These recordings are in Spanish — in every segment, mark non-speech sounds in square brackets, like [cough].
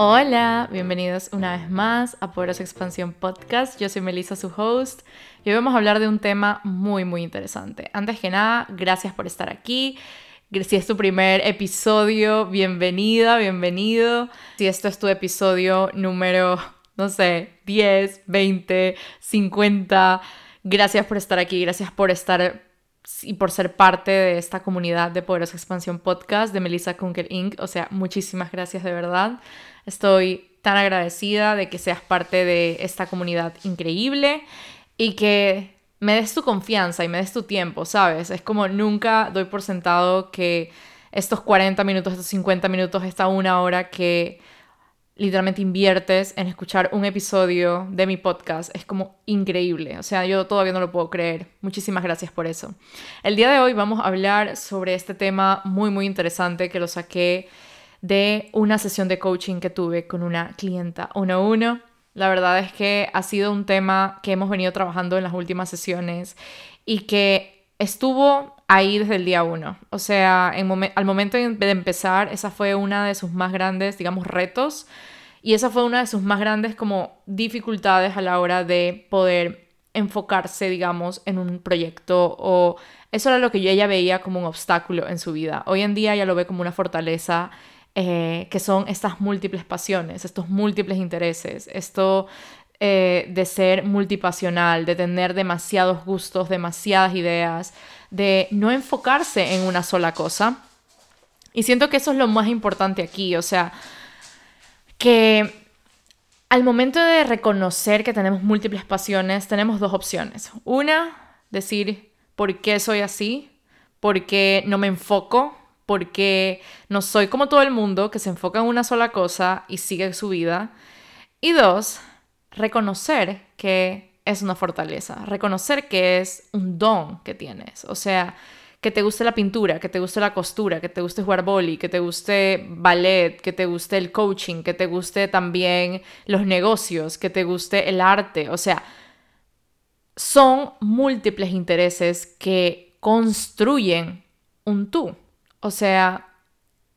Hola, bienvenidos una vez más a Poderosa Expansión Podcast. Yo soy Melissa, su host, y hoy vamos a hablar de un tema muy, muy interesante. Antes que nada, gracias por estar aquí. Si es tu primer episodio, bienvenida, bienvenido. Si esto es tu episodio número, no sé, 10, 20, 50, gracias por estar aquí, gracias por estar y por ser parte de esta comunidad de Poderosa Expansión Podcast de Melissa Kunkel Inc. O sea, muchísimas gracias de verdad. Estoy tan agradecida de que seas parte de esta comunidad increíble y que me des tu confianza y me des tu tiempo, ¿sabes? Es como nunca doy por sentado que estos 40 minutos, estos 50 minutos, esta una hora que literalmente inviertes en escuchar un episodio de mi podcast. Es como increíble. O sea, yo todavía no lo puedo creer. Muchísimas gracias por eso. El día de hoy vamos a hablar sobre este tema muy, muy interesante que lo saqué de una sesión de coaching que tuve con una clienta uno a uno. La verdad es que ha sido un tema que hemos venido trabajando en las últimas sesiones y que estuvo ahí desde el día uno. O sea, al momento de empezar, esa fue una de sus más grandes, digamos, retos. Y esa fue una de sus más grandes como dificultades a la hora de poder enfocarse, digamos, en un proyecto o eso era lo que yo ella veía como un obstáculo en su vida. Hoy en día ella lo ve como una fortaleza eh, que son estas múltiples pasiones, estos múltiples intereses, esto eh, de ser multipasional, de tener demasiados gustos, demasiadas ideas, de no enfocarse en una sola cosa. Y siento que eso es lo más importante aquí, o sea, que al momento de reconocer que tenemos múltiples pasiones, tenemos dos opciones. Una, decir, ¿por qué soy así? ¿Por qué no me enfoco? Porque no soy como todo el mundo que se enfoca en una sola cosa y sigue su vida. Y dos, reconocer que es una fortaleza, reconocer que es un don que tienes. O sea, que te guste la pintura, que te guste la costura, que te guste jugar boli, que te guste ballet, que te guste el coaching, que te guste también los negocios, que te guste el arte. O sea, son múltiples intereses que construyen un tú. O sea,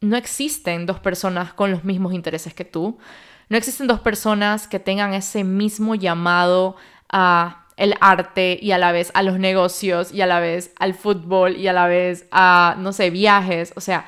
no existen dos personas con los mismos intereses que tú. No existen dos personas que tengan ese mismo llamado a el arte y a la vez a los negocios y a la vez al fútbol y a la vez a, no sé, viajes. O sea,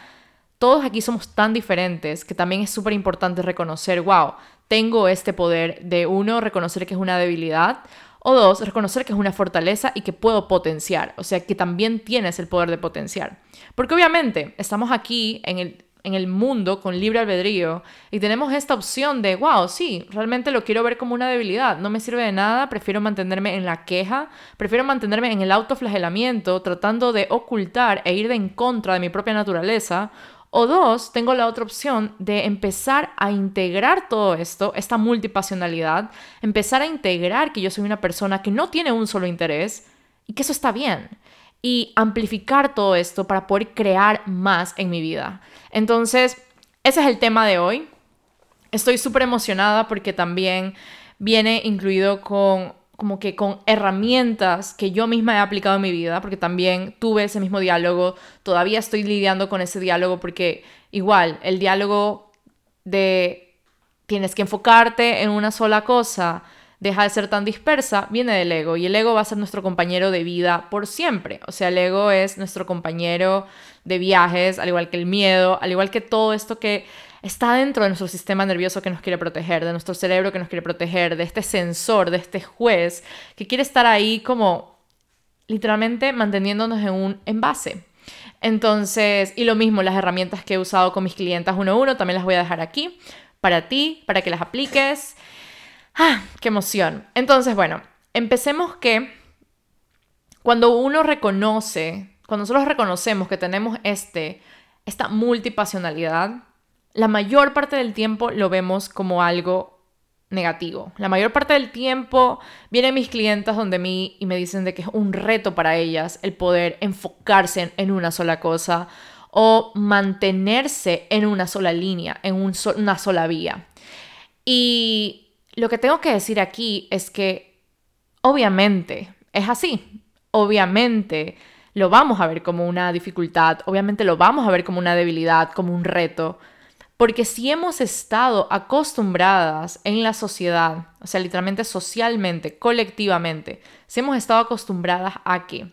todos aquí somos tan diferentes que también es súper importante reconocer, wow, tengo este poder de uno, reconocer que es una debilidad o dos, reconocer que es una fortaleza y que puedo potenciar, o sea, que también tienes el poder de potenciar. Porque obviamente estamos aquí en el, en el mundo con libre albedrío y tenemos esta opción de, wow, sí, realmente lo quiero ver como una debilidad, no me sirve de nada, prefiero mantenerme en la queja, prefiero mantenerme en el autoflagelamiento, tratando de ocultar e ir de en contra de mi propia naturaleza, o dos, tengo la otra opción de empezar a integrar todo esto, esta multipasionalidad, empezar a integrar que yo soy una persona que no tiene un solo interés y que eso está bien. Y amplificar todo esto para poder crear más en mi vida. Entonces, ese es el tema de hoy. Estoy súper emocionada porque también viene incluido con como que con herramientas que yo misma he aplicado en mi vida, porque también tuve ese mismo diálogo, todavía estoy lidiando con ese diálogo porque igual el diálogo de tienes que enfocarte en una sola cosa, deja de ser tan dispersa, viene del ego y el ego va a ser nuestro compañero de vida por siempre. O sea, el ego es nuestro compañero de viajes, al igual que el miedo, al igual que todo esto que está dentro de nuestro sistema nervioso que nos quiere proteger, de nuestro cerebro que nos quiere proteger, de este sensor, de este juez que quiere estar ahí como literalmente manteniéndonos en un envase. Entonces, y lo mismo, las herramientas que he usado con mis clientas uno a uno, también las voy a dejar aquí para ti, para que las apliques. ¡Ah! ¡Qué emoción! Entonces, bueno, empecemos que cuando uno reconoce, cuando nosotros reconocemos que tenemos este, esta multipasionalidad, la mayor parte del tiempo lo vemos como algo negativo. La mayor parte del tiempo vienen mis clientas donde mí y me dicen de que es un reto para ellas el poder enfocarse en, una sola cosa o mantenerse en una sola línea, en una sola vía. Y lo que tengo que decir aquí es que obviamente es así. Obviamente lo vamos a ver como una dificultad, obviamente lo vamos a ver como una debilidad, como un reto, Porque si hemos estado acostumbradas en la sociedad, o sea, literalmente socialmente, colectivamente, si hemos estado acostumbradas a que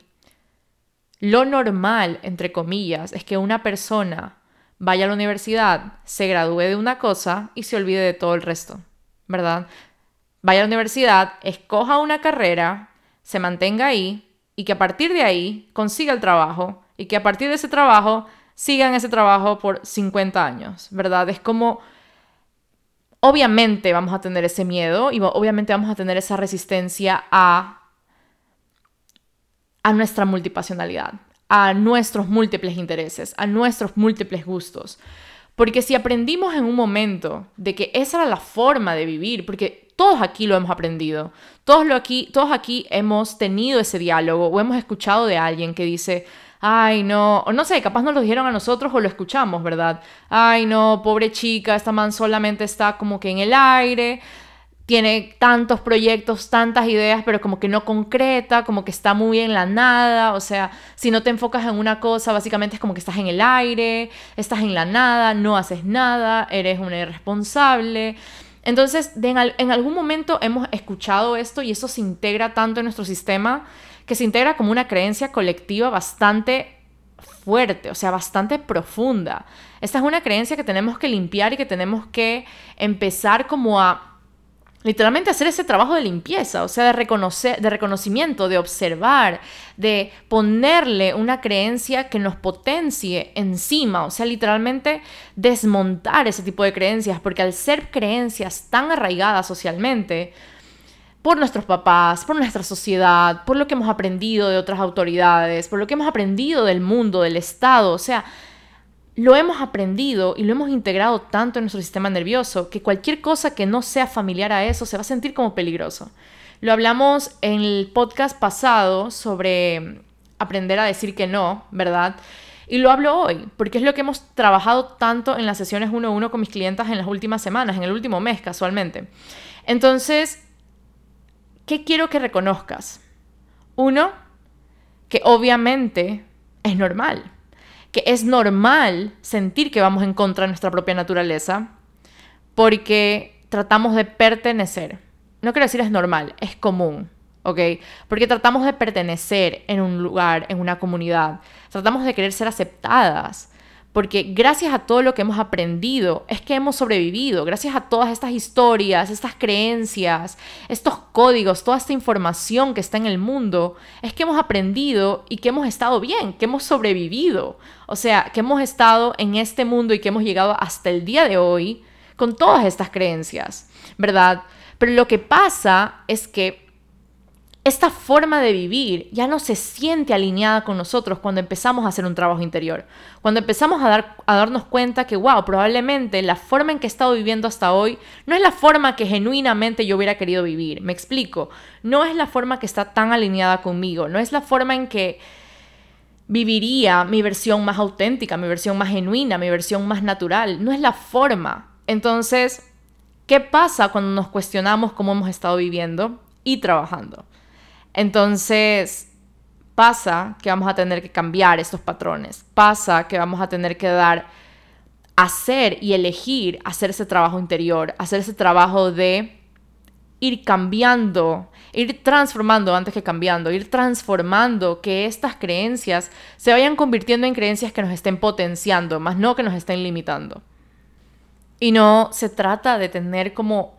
lo normal, entre comillas, es que una persona vaya a la universidad, se gradúe de una cosa y se olvide de todo el resto, ¿verdad? Vaya a la universidad, escoja una carrera, se mantenga ahí y que a partir de ahí consiga el trabajo y que a partir de ese trabajo siga en ese trabajo por 50 años, ¿verdad? Es como, obviamente vamos a tener ese miedo y obviamente vamos a tener esa resistencia a a nuestra multipasionalidad, a nuestros múltiples intereses, a nuestros múltiples gustos. Porque si aprendimos en un momento de que esa era la forma de vivir, porque todos aquí lo hemos aprendido, todos, lo aquí, todos aquí hemos tenido ese diálogo o hemos escuchado de alguien que dice, ay no, o no sé, capaz nos lo dijeron a nosotros o lo escuchamos, ¿verdad? Ay no, pobre chica, esta man solamente está como que en el aire, tiene tantos proyectos, tantas ideas, pero como que no concreta, como que está muy en la nada, o sea, si no te enfocas en una cosa, básicamente es como que estás en el aire, estás en la nada, no haces nada, eres una irresponsable. Entonces, en, algún momento hemos escuchado esto y eso se integra tanto en nuestro sistema que se integra como una creencia colectiva bastante fuerte, o sea, bastante profunda. Esta es una creencia que tenemos que limpiar y que tenemos que empezar como a literalmente hacer ese trabajo de limpieza, o sea, de reconocer, de reconocimiento, de observar, de ponerle una creencia que nos potencie encima, o sea, literalmente desmontar ese tipo de creencias, porque al ser creencias tan arraigadas socialmente, por nuestros papás, por nuestra sociedad, por lo que hemos aprendido de otras autoridades, por lo que hemos aprendido del mundo, del Estado, o sea, lo hemos aprendido y lo hemos integrado tanto en nuestro sistema nervioso que cualquier cosa que no sea familiar a eso se va a sentir como peligroso. Lo hablamos en el podcast pasado sobre aprender a decir que no, ¿verdad? Y lo hablo hoy, porque es lo que hemos trabajado tanto en las sesiones uno a uno con mis clientas en las últimas semanas, en el último mes casualmente. Entonces, ¿qué quiero que reconozcas? Uno, que obviamente es normal que es normal sentir que vamos en contra de nuestra propia naturaleza porque tratamos de pertenecer. No quiero decir es normal, es común, ¿ok? Porque tratamos de pertenecer en un lugar, en una comunidad. Tratamos de querer ser aceptadas porque gracias a todo lo que hemos aprendido es que hemos sobrevivido, gracias a todas estas historias, estas creencias, estos códigos, toda esta información que está en el mundo, es que hemos aprendido y que hemos estado bien, que hemos sobrevivido, o sea, que hemos estado en este mundo y que hemos llegado hasta el día de hoy con todas estas creencias, ¿verdad? Pero lo que pasa es que esta forma de vivir ya no se siente alineada con nosotros cuando empezamos a hacer un trabajo interior. Cuando empezamos a, dar, a darnos cuenta que, wow, probablemente la forma en que he estado viviendo hasta hoy no es la forma que genuinamente yo hubiera querido vivir. Me explico. No es la forma que está tan alineada conmigo. No es la forma en que viviría mi versión más auténtica, mi versión más genuina, mi versión más natural. No es la forma. Entonces, ¿qué pasa cuando nos cuestionamos cómo hemos estado viviendo y trabajando? Entonces, pasa que vamos a tener que cambiar estos patrones, pasa que vamos a tener que dar, hacer y elegir hacer ese trabajo interior, hacer ese trabajo de ir cambiando, ir transformando antes que cambiando, ir transformando que estas creencias se vayan convirtiendo en creencias que nos estén potenciando, más no que nos estén limitando. Y no se trata de tener como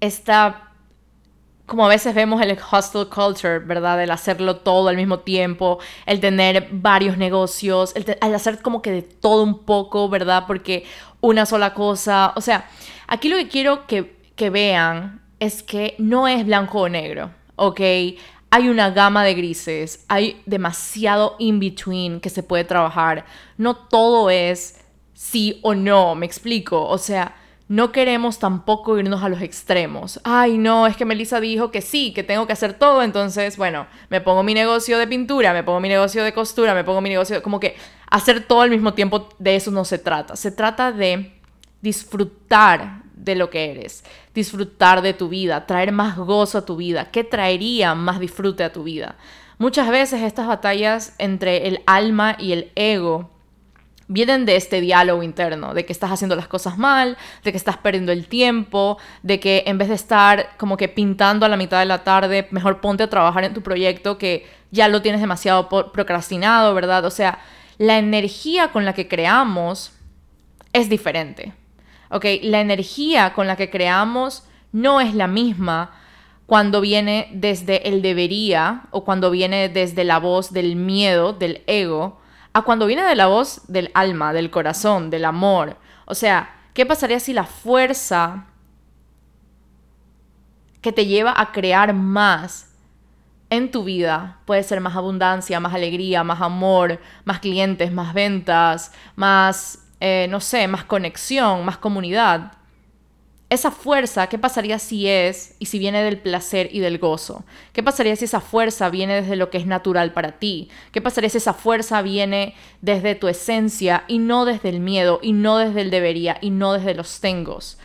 esta como a veces vemos el hustle culture, ¿verdad? El hacerlo todo al mismo tiempo, el tener varios negocios, el, hacer como que de todo un poco, ¿verdad? Porque una sola cosa, o sea, aquí lo que quiero que, que vean es que no es blanco o negro, ¿ok? Hay una gama de grises, hay demasiado in between que se puede trabajar, no todo es sí o no, me explico, o sea, no queremos tampoco irnos a los extremos. Ay, no, es que Melissa dijo que sí, que tengo que hacer todo, entonces, bueno, me pongo mi negocio de pintura, me pongo mi negocio de costura, me pongo mi negocio, como que hacer todo al mismo tiempo, de eso no se trata. Se trata de disfrutar de lo que eres, disfrutar de tu vida, traer más gozo a tu vida. ¿Qué traería más disfrute a tu vida? Muchas veces estas batallas entre el alma y el ego vienen de este diálogo interno, de que estás haciendo las cosas mal, de que estás perdiendo el tiempo, de que en vez de estar como que pintando a la mitad de la tarde, mejor ponte a trabajar en tu proyecto que ya lo tienes demasiado procrastinado, ¿verdad? O sea, la energía con la que creamos es diferente, ¿ok? La energía con la que creamos no es la misma cuando viene desde el debería o cuando viene desde la voz del miedo, del ego, a cuando viene de la voz del alma, del corazón, del amor. O sea, ¿qué pasaría si la fuerza que te lleva a crear más en tu vida puede ser más abundancia, más alegría, más amor, más clientes, más ventas, más, eh, no sé, más conexión, más comunidad? Esa fuerza, ¿qué pasaría si es y si viene del placer y del gozo? ¿Qué pasaría si esa fuerza viene desde lo que es natural para ti? ¿Qué pasaría si esa fuerza viene desde tu esencia y no desde el miedo y no desde el debería y no desde los tengos?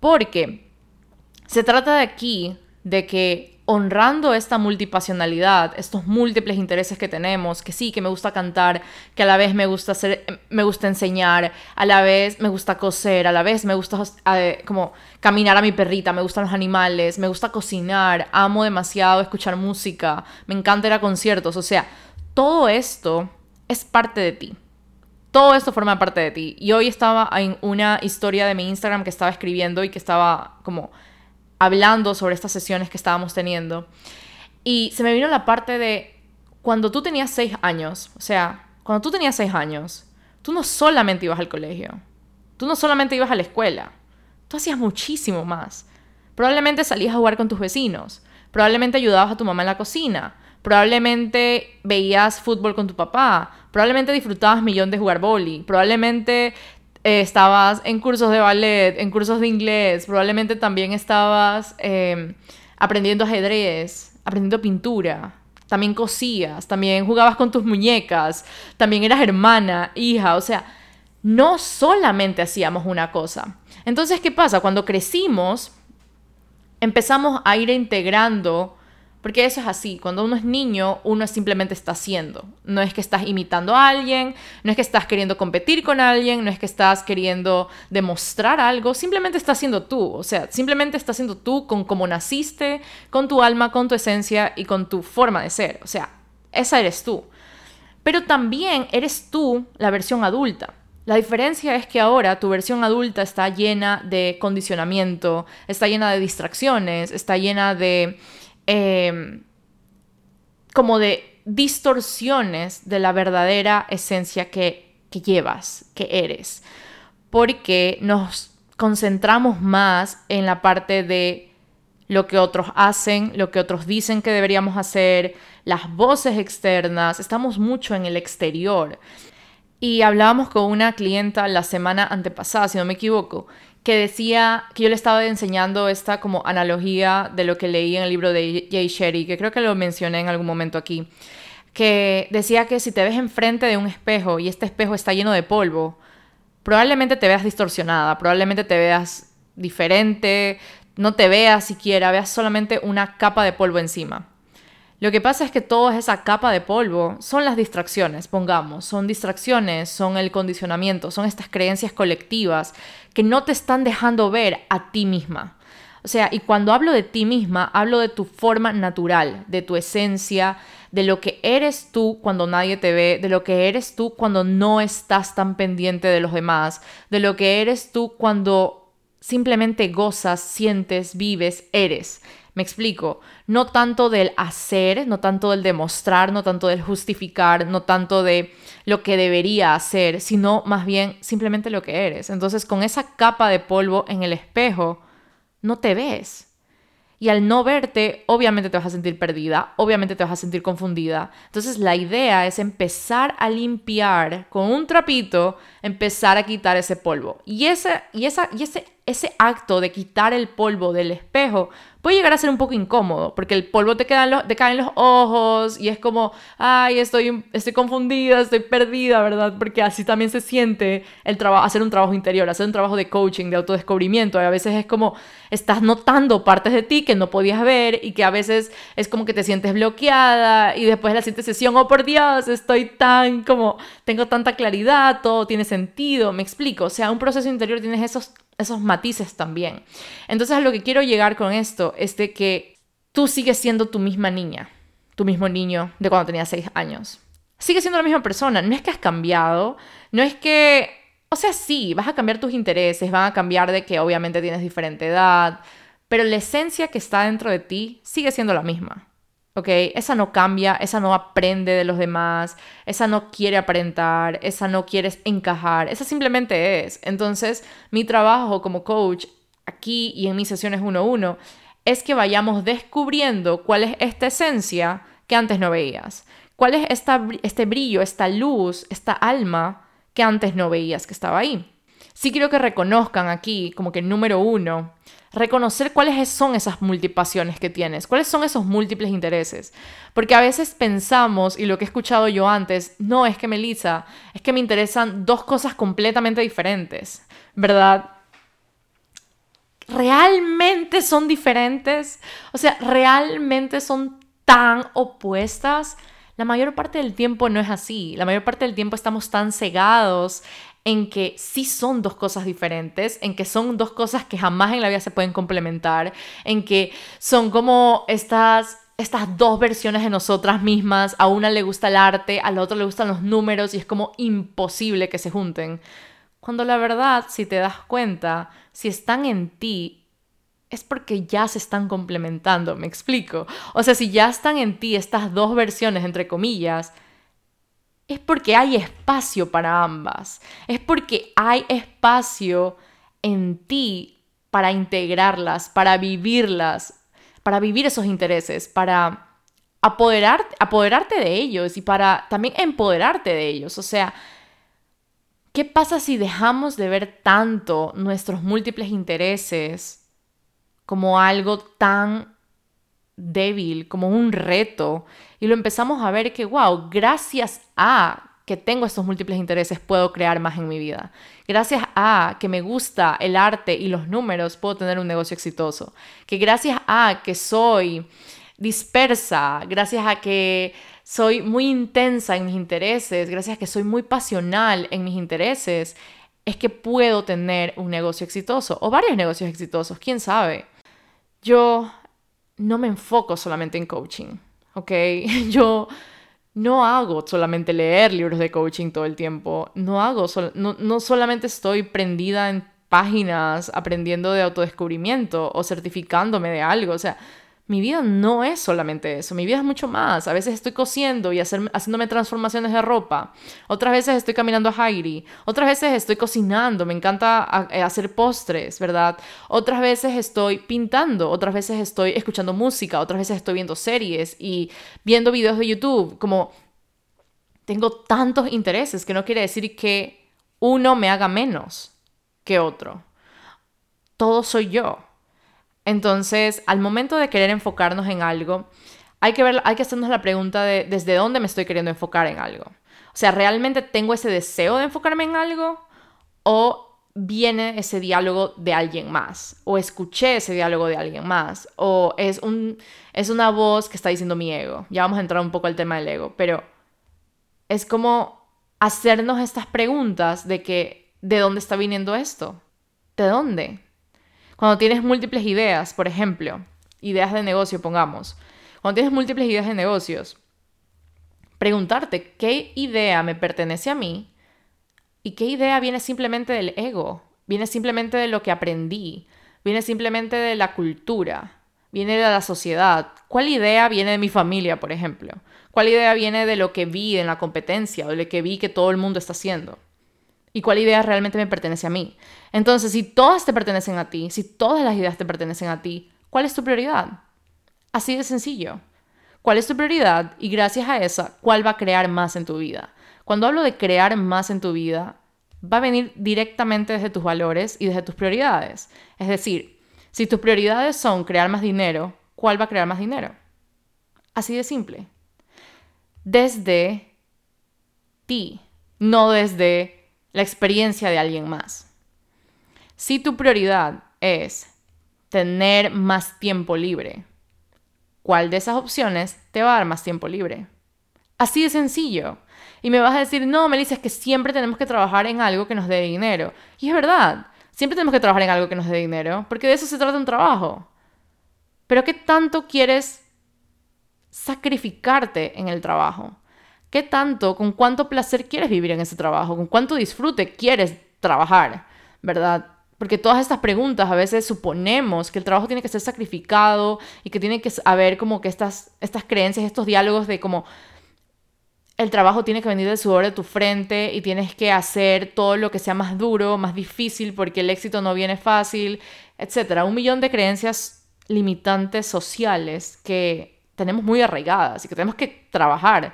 Porque se trata de aquí de que honrando esta multipasionalidad, estos múltiples intereses que tenemos, que sí, que me gusta cantar, que a la vez me gusta me gusta enseñar, a la vez me gusta coser, a la vez me gusta eh, como caminar a mi perrita, me gustan los animales, me gusta cocinar, amo demasiado escuchar música, me encanta ir a conciertos, o sea, todo esto es parte de ti. Todo esto forma parte de ti. Y hoy estaba en una historia de mi Instagram que estaba escribiendo y que estaba como hablando sobre estas sesiones que estábamos teniendo. Y se me vino la parte de cuando tú tenías seis años, o sea, cuando tú tenías seis años, tú no solamente ibas al colegio, tú no solamente ibas a la escuela, tú hacías muchísimo más. Probablemente salías a jugar con tus vecinos, probablemente ayudabas a tu mamá en la cocina, probablemente veías fútbol con tu papá, probablemente disfrutabas millón de jugar boli, probablemente eh, estabas en cursos de ballet, en cursos de inglés, probablemente también estabas em, aprendiendo ajedrez, aprendiendo pintura, también cosías, también jugabas con tus muñecas, también eras hermana, hija, o sea, no solamente hacíamos una cosa. Entonces, ¿qué pasa? Cuando crecimos, empezamos a ir integrando porque eso es así, cuando uno es niño, uno simplemente está haciendo. No es que estás imitando a alguien, no es que estás queriendo competir con alguien, no es que estás queriendo demostrar algo, simplemente estás siendo tú. O sea, simplemente estás siendo tú con cómo naciste, con tu alma, con tu esencia y con tu forma de ser. O sea, esa eres tú. Pero también eres tú la versión adulta. La diferencia es que ahora tu versión adulta está llena de condicionamiento, está llena de distracciones, está llena de Em, como de distorsiones de la verdadera esencia que, que llevas, que eres. Porque nos concentramos más en la parte de lo que otros hacen, lo que otros dicen que deberíamos hacer, las voces externas, estamos mucho en el exterior. Y hablábamos con una clienta la semana antepasada, si no me equivoco, que decía que yo le estaba enseñando esta como analogía de lo que leí en el libro de Jay Sherry, que creo que lo mencioné en algún momento aquí, que decía que si te ves enfrente de un espejo y este espejo está lleno de polvo, probablemente te veas distorsionada, probablemente te veas diferente, no te veas siquiera, veas solamente una capa de polvo encima. Lo que pasa es que toda esa capa de polvo son las distracciones, pongamos, son distracciones, son el condicionamiento, son estas creencias colectivas que no te están dejando ver a ti misma. O sea, y cuando hablo de ti misma, hablo de tu forma natural, de tu esencia, de lo que eres tú cuando nadie te ve, de lo que eres tú cuando no estás tan pendiente de los demás, de lo que eres tú cuando simplemente gozas, sientes, vives, eres. Me explico, no tanto del hacer, no tanto del demostrar, no tanto del justificar, no tanto de lo que debería hacer, sino más bien simplemente lo que eres. Entonces, con esa capa de polvo en el espejo, no te ves. Y al no verte, obviamente te vas a sentir perdida, obviamente te vas a sentir confundida. Entonces la idea es empezar a limpiar con un trapito, empezar a quitar ese polvo. Y ese, y esa, y ese ese acto de quitar el polvo del espejo puede llegar a ser un poco incómodo, porque el polvo te, queda los, te cae en los ojos y es como, ay, estoy, estoy confundida, estoy perdida, ¿verdad? Porque así también se siente el hacer un trabajo interior, hacer un trabajo de coaching, de autodescubrimiento. Y a veces es como, estás notando partes de ti que no podías ver y que a veces es como que te sientes bloqueada y después de la siguiente sesión, oh por Dios, estoy tan como, tengo tanta claridad, todo tiene sentido, me explico. O sea, un proceso interior tienes esos esos matices también. Entonces a lo que quiero llegar con esto es de que tú sigues siendo tu misma niña, tu mismo niño de cuando tenías seis años. Sigues siendo la misma persona, no es que has cambiado, no es que, o sea, sí, vas a cambiar tus intereses, van a cambiar de que obviamente tienes diferente edad, pero la esencia que está dentro de ti sigue siendo la misma. ¿Ok? Esa no cambia, esa no aprende de los demás, esa no quiere aparentar, esa no quiere encajar, esa simplemente es. Entonces, mi trabajo como coach aquí y en mis sesiones 1-1 es que vayamos descubriendo cuál es esta esencia que antes no veías. ¿Cuál es esta, este brillo, esta luz, esta alma que antes no veías que estaba ahí? Sí quiero que reconozcan aquí, como que número uno, reconocer cuáles son esas multipasiones que tienes, cuáles son esos múltiples intereses. Porque a veces pensamos, y lo que he escuchado yo antes, no es que Melissa, es que me interesan dos cosas completamente diferentes, ¿verdad? ¿Realmente son diferentes? O sea, ¿realmente son tan opuestas? La mayor parte del tiempo no es así. La mayor parte del tiempo estamos tan cegados en que sí son dos cosas diferentes, en que son dos cosas que jamás en la vida se pueden complementar, en que son como estas estas dos versiones de nosotras mismas, a una le gusta el arte, a la otra le gustan los números y es como imposible que se junten. Cuando la verdad, si te das cuenta, si están en ti, es porque ya se están complementando, me explico. O sea, si ya están en ti estas dos versiones, entre comillas, es porque hay espacio para ambas. Es porque hay espacio en ti para integrarlas, para vivirlas, para vivir esos intereses, para apoderar, apoderarte de ellos y para también empoderarte de ellos. O sea, ¿qué pasa si dejamos de ver tanto nuestros múltiples intereses como algo tan débil, como un reto, y lo empezamos a ver que, wow, gracias a que tengo estos múltiples intereses, puedo crear más en mi vida. Gracias a que me gusta el arte y los números, puedo tener un negocio exitoso. Que gracias a que soy dispersa, gracias a que soy muy intensa en mis intereses, gracias a que soy muy pasional en mis intereses, es que puedo tener un negocio exitoso o varios negocios exitosos, quién sabe. Yo no me enfoco solamente en coaching, ¿ok? [laughs] Yo no hago solamente leer libros de coaching todo el tiempo, no hago, no, no solamente estoy prendida en páginas aprendiendo de autodescubrimiento o certificándome de algo, o sea, mi vida no es solamente eso, mi vida es mucho más. A veces estoy cosiendo y haciéndome transformaciones de ropa. Otras veces estoy caminando a Hairi. Otras veces estoy cocinando, me encanta eh, hacer postres, ¿verdad? Otras veces estoy pintando, otras veces estoy escuchando música, otras veces estoy viendo series y viendo videos de YouTube. Como tengo tantos intereses que no quiere decir que uno me haga menos que otro. Todo soy yo. Entonces, al momento de querer enfocarnos en algo, hay que, ver, que hacernos la pregunta de desde dónde me estoy queriendo enfocar en algo. O sea, ¿realmente tengo ese deseo de enfocarme en algo? ¿O viene ese diálogo de alguien más? ¿O escuché ese diálogo de alguien más? ¿O es, un, es una voz que está diciendo mi ego? Ya vamos a entrar un poco al tema del ego, pero es como hacernos estas preguntas de que, ¿de dónde está viniendo esto? ¿De dónde? Cuando tienes múltiples ideas, por ejemplo, ideas de negocio, pongamos, cuando tienes múltiples ideas de negocios, preguntarte qué idea me pertenece a mí y qué idea viene simplemente del ego, viene simplemente de lo que aprendí, viene simplemente de la cultura, viene de la sociedad. ¿Cuál idea viene de mi familia, por ejemplo? ¿Cuál idea viene de lo que vi en la competencia o de lo que vi que todo el mundo está haciendo? Y cuál idea realmente me pertenece a mí. Entonces, si todas te pertenecen a ti, si todas las ideas te pertenecen a ti, ¿cuál es tu prioridad? Así de sencillo. ¿Cuál es tu prioridad? Y gracias a esa, ¿cuál va a crear más en tu vida? Cuando hablo de crear más en tu vida, va a venir directamente desde tus valores y desde tus prioridades. Es decir, si tus prioridades son crear más dinero, ¿cuál va a crear más dinero? Así de simple. Desde ti, no desde la experiencia de alguien más. Si tu prioridad es tener más tiempo libre, ¿cuál de esas opciones te va a dar más tiempo libre? Así de sencillo. Y me vas a decir, no, Melissa, es que siempre tenemos que trabajar en algo que nos dé dinero. Y es verdad, siempre tenemos que trabajar en algo que nos dé dinero, porque de eso se trata un trabajo. Pero ¿qué tanto quieres sacrificarte en el trabajo? ¿Qué tanto, con cuánto placer quieres vivir en ese trabajo? ¿Con cuánto disfrute quieres trabajar? ¿Verdad? Porque todas estas preguntas a veces suponemos que el trabajo tiene que ser sacrificado y que tiene que haber como que estas, estas creencias, estos diálogos de como el trabajo tiene que venir del sudor de tu frente y tienes que hacer todo lo que sea más duro, más difícil, porque el éxito no viene fácil, etc. Un millón de creencias limitantes sociales que tenemos muy arraigadas y que tenemos que trabajar.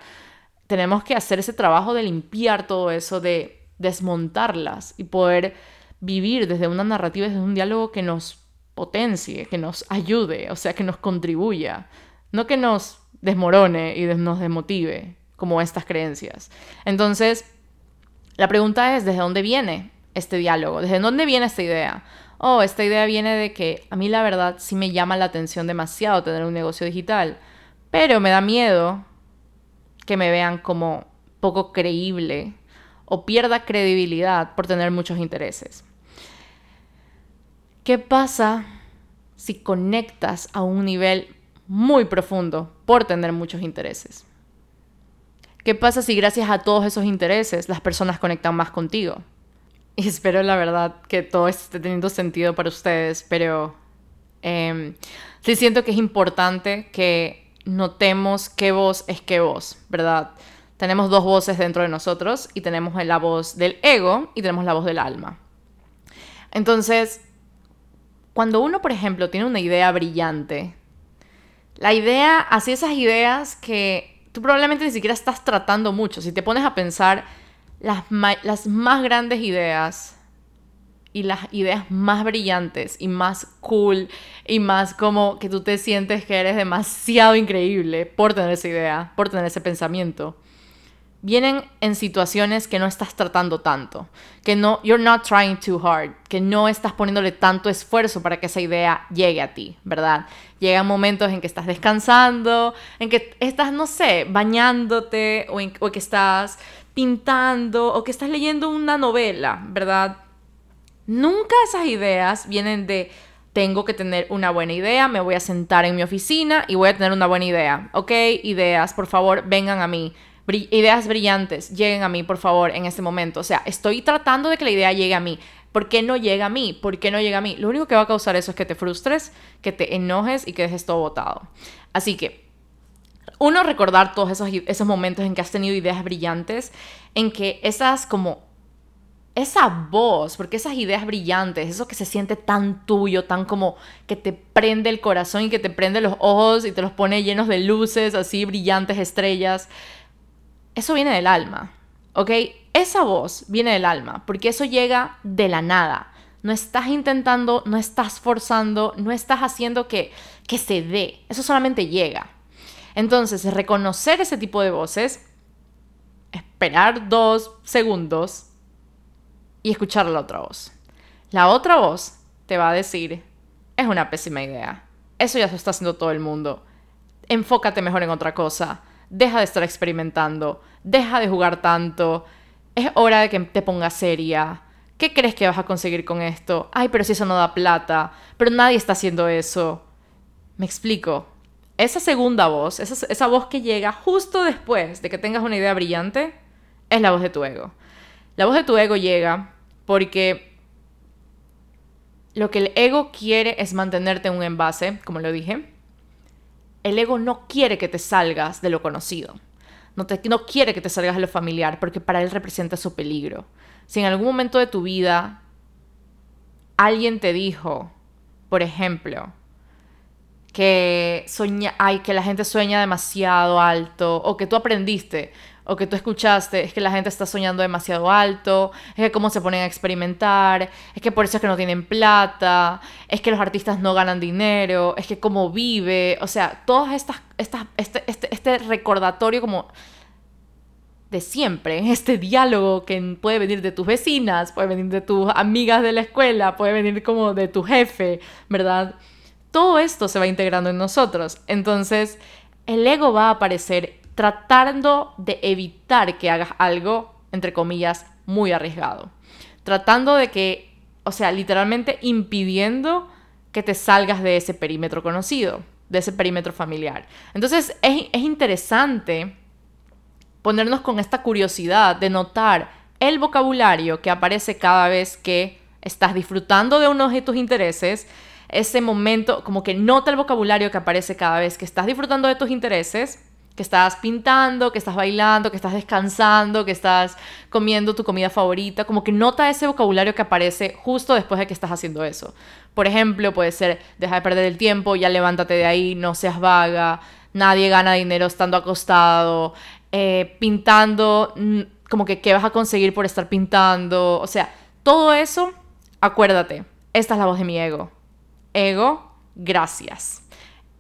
Tenemos que hacer ese trabajo de limpiar todo eso, de desmontarlas y poder vivir desde una narrativa, desde un diálogo que nos potencie, que nos ayude, o sea, que nos contribuya, no que nos desmorone y nos desmotive, como estas creencias. Entonces, la pregunta es, ¿desde dónde viene este diálogo? ¿Desde dónde viene esta idea? Oh, esta idea viene de que a mí la verdad sí me llama la atención demasiado tener un negocio digital, pero me da miedo que me vean como poco creíble o pierda credibilidad por tener muchos intereses. ¿Qué pasa si conectas a un nivel muy profundo por tener muchos intereses? ¿Qué pasa si gracias a todos esos intereses las personas conectan más contigo? Y espero la verdad que todo esté teniendo sentido para ustedes, pero em, sí siento que es importante que notemos qué voz es qué voz, ¿verdad? Tenemos dos voces dentro de nosotros y tenemos la voz del ego y tenemos la voz del alma. Entonces, cuando uno, por ejemplo, tiene una idea brillante, la idea, así esas ideas que tú probablemente ni siquiera estás tratando mucho. Si te pones a pensar las, las más grandes ideas y las ideas más brillantes y más cool y más como que tú te sientes que eres demasiado increíble por tener esa idea, por tener ese pensamiento vienen en situaciones que no estás tratando tanto, que no, you're not trying too hard, que no estás poniéndole tanto esfuerzo para que esa idea llegue a ti, ¿verdad? Llegan momentos en que estás descansando, en que estás, no sé, bañándote o, o que estás pintando o que estás leyendo una novela, ¿verdad? Nunca esas ideas vienen de tengo que tener una buena idea, me voy a sentar en mi oficina y voy a tener una buena idea. ¿Ok? Ideas, por favor, vengan a mí ideas brillantes, lleguen a mí, por favor, en este momento. O sea, estoy tratando de que la idea llegue a mí. ¿Por qué no llega a mí? ¿Por qué no llega a mí? Lo único que va a causar eso es que te frustres, que te enojes y que dejes todo botado. Así que, uno, recordar todos esos, esos momentos en que has tenido ideas brillantes, en que esas como esa voz, porque esas ideas brillantes, eso que se siente tan tuyo, tan como que te prende el corazón y que te prende los ojos y te los pone llenos de luces, así brillantes estrellas, eso viene del alma, ¿ok? Esa voz viene del alma, porque eso llega de la nada. No estás intentando, no estás forzando, no estás haciendo que, que se dé. Eso solamente llega. Entonces, reconocer ese tipo de voces, esperar dos segundos y escuchar la otra voz. La otra voz te va a decir, es una pésima idea. Eso ya se está haciendo todo el mundo. Enfócate mejor en otra cosa deja de estar experimentando, deja de jugar tanto, es hora de que te pongas seria. ¿Qué crees que vas a conseguir con esto? Ay, pero si eso no da plata, pero nadie está haciendo eso. Me explico. Esa segunda voz, esa, esa voz que llega justo después de que tengas una idea brillante, es la voz de tu ego. La voz de tu ego llega porque lo que el ego quiere es mantenerte en un envase, como lo dije, el ego no quiere que te salgas de lo conocido. No, te, no quiere que te salgas de lo familiar porque para él representa su peligro. Si en algún momento de tu vida alguien te dijo, por ejemplo, que, que la gente sueña demasiado alto o que tú aprendiste o que tú escuchaste es que la gente está soñando demasiado alto, es que cómo se ponen a experimentar, es que por eso es que no tienen plata, es que los artistas no ganan dinero, es que cómo vive, o sea, todas estas, estas este, este, este recordatorio como de siempre, [laughs] este diálogo que puede venir de tus vecinas, puede venir de tus amigas de la escuela, puede venir como de tu jefe, ¿verdad? Todo esto se va integrando en nosotros. Entonces, el ego va a aparecer tratando de evitar que hagas algo, entre comillas, muy arriesgado. Tratando de que, o sea, literalmente impidiendo que te salgas de ese perímetro conocido, de ese perímetro familiar. Entonces, es, es interesante ponernos con esta curiosidad de notar el vocabulario que aparece cada vez que estás disfrutando de uno de tus intereses, ese momento, como que nota el vocabulario que aparece cada vez que estás disfrutando de tus intereses, que estás pintando, que estás bailando, que estás descansando, que estás comiendo tu comida favorita, como que nota ese vocabulario que aparece justo después de que estás haciendo eso. Por ejemplo, puede ser, deja de perder el tiempo, ya levántate de ahí, no seas vaga, nadie gana dinero estando acostado, eh, pintando, mm, como que qué vas a conseguir por estar pintando, o sea, todo eso, acuérdate, esta es la voz de mi ego. Ego, gracias.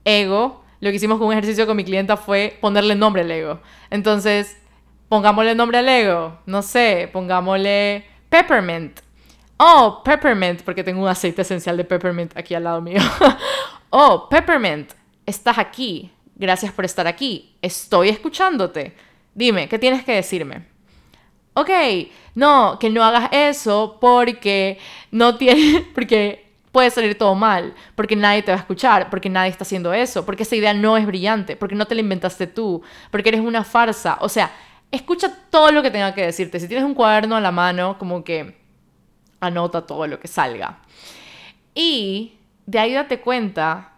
Ego, lo que hicimos con un ejercicio con mi clienta fue ponerle nombre al ego. Entonces, pongámosle nombre al ego, no sé, pongámosle peppermint. Oh, peppermint, porque tengo un aceite esencial de peppermint aquí al lado mío. [laughs] oh, peppermint, estás aquí. Gracias por estar aquí. Estoy escuchándote. Dime, ¿qué tienes que decirme? Ok, no, que no hagas eso porque no tiene, [laughs] porque puede salir todo mal, porque nadie te va a escuchar, porque nadie está haciendo eso, porque esa idea no es brillante, porque no te la inventaste tú, porque eres una farsa. O sea, escucha todo lo que tenga que decirte. Si tienes un cuaderno a la mano, como que anota todo lo que salga. Y de ahí date cuenta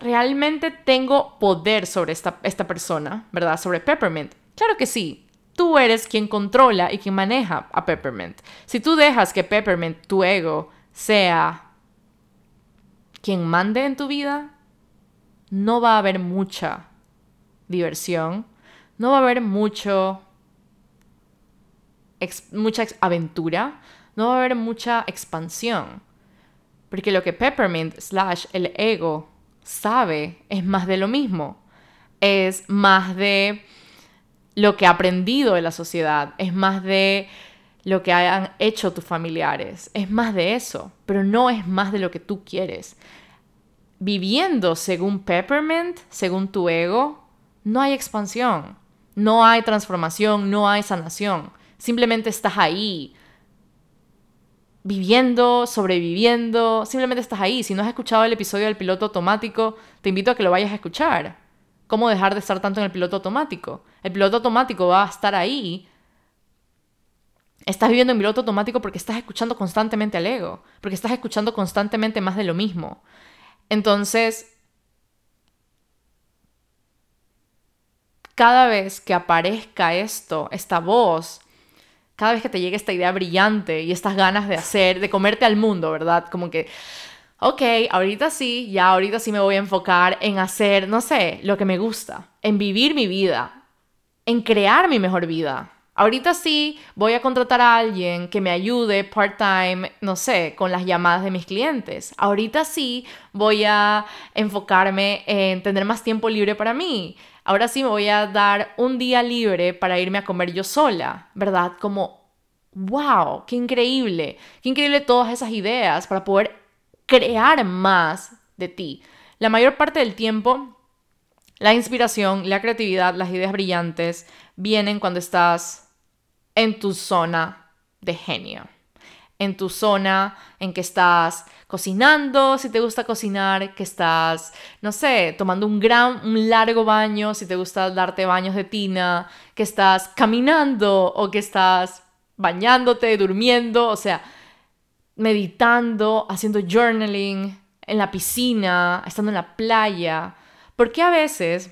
¿realmente tengo poder sobre esta, esta persona, verdad? Sobre Peppermint. Claro que sí. Tú eres quien controla y quien maneja a Peppermint. Si tú dejas que Peppermint, tu ego, sea quien mande en tu vida, no va a haber mucha diversión, no va a haber mucho, mucha aventura, no va a haber mucha expansión. Porque lo que Peppermint slash el ego sabe es más de lo mismo. Es más de lo que ha aprendido de la sociedad, es más de lo que hayan hecho tus familiares, es más de eso, pero no es más de lo que tú quieres. Viviendo según Peppermint, según tu ego, no hay expansión, no hay transformación, no hay sanación. Simplemente estás ahí, viviendo, sobreviviendo, simplemente estás ahí. Si no has escuchado el episodio del piloto automático, te invito a que lo vayas a escuchar. ¿Cómo dejar de estar tanto en el piloto automático? El piloto automático va a estar ahí. Estás viviendo en piloto automático porque estás escuchando constantemente al ego, porque estás escuchando constantemente más de lo mismo. Entonces, cada vez que aparezca esto, esta voz, cada vez que te llegue esta idea brillante y estas ganas de hacer, de comerte al mundo, ¿verdad? Como que, ok, ahorita sí, ya ahorita sí me voy a enfocar en hacer, no sé, lo que me gusta, en vivir mi vida, en crear mi mejor vida. Ahorita sí voy a contratar a alguien que me ayude part-time, no sé, con las llamadas de mis clientes. Ahorita sí voy a enfocarme en tener más tiempo libre para mí ahora sí me voy a dar un día libre para irme a comer yo sola, ¿verdad? Como, wow, qué increíble, qué increíble todas esas ideas para poder crear más de ti. La mayor parte del tiempo, la inspiración, la creatividad, las ideas brillantes vienen cuando estás en tu zona de genio, en tu zona en que estás cocinando, si te gusta cocinar, que estás, no sé, tomando un gran, un largo baño, si te gusta darte baños de tina, que estás caminando o que estás bañándote, durmiendo, o sea, meditando, haciendo journaling, en la piscina, estando en la playa. Porque a veces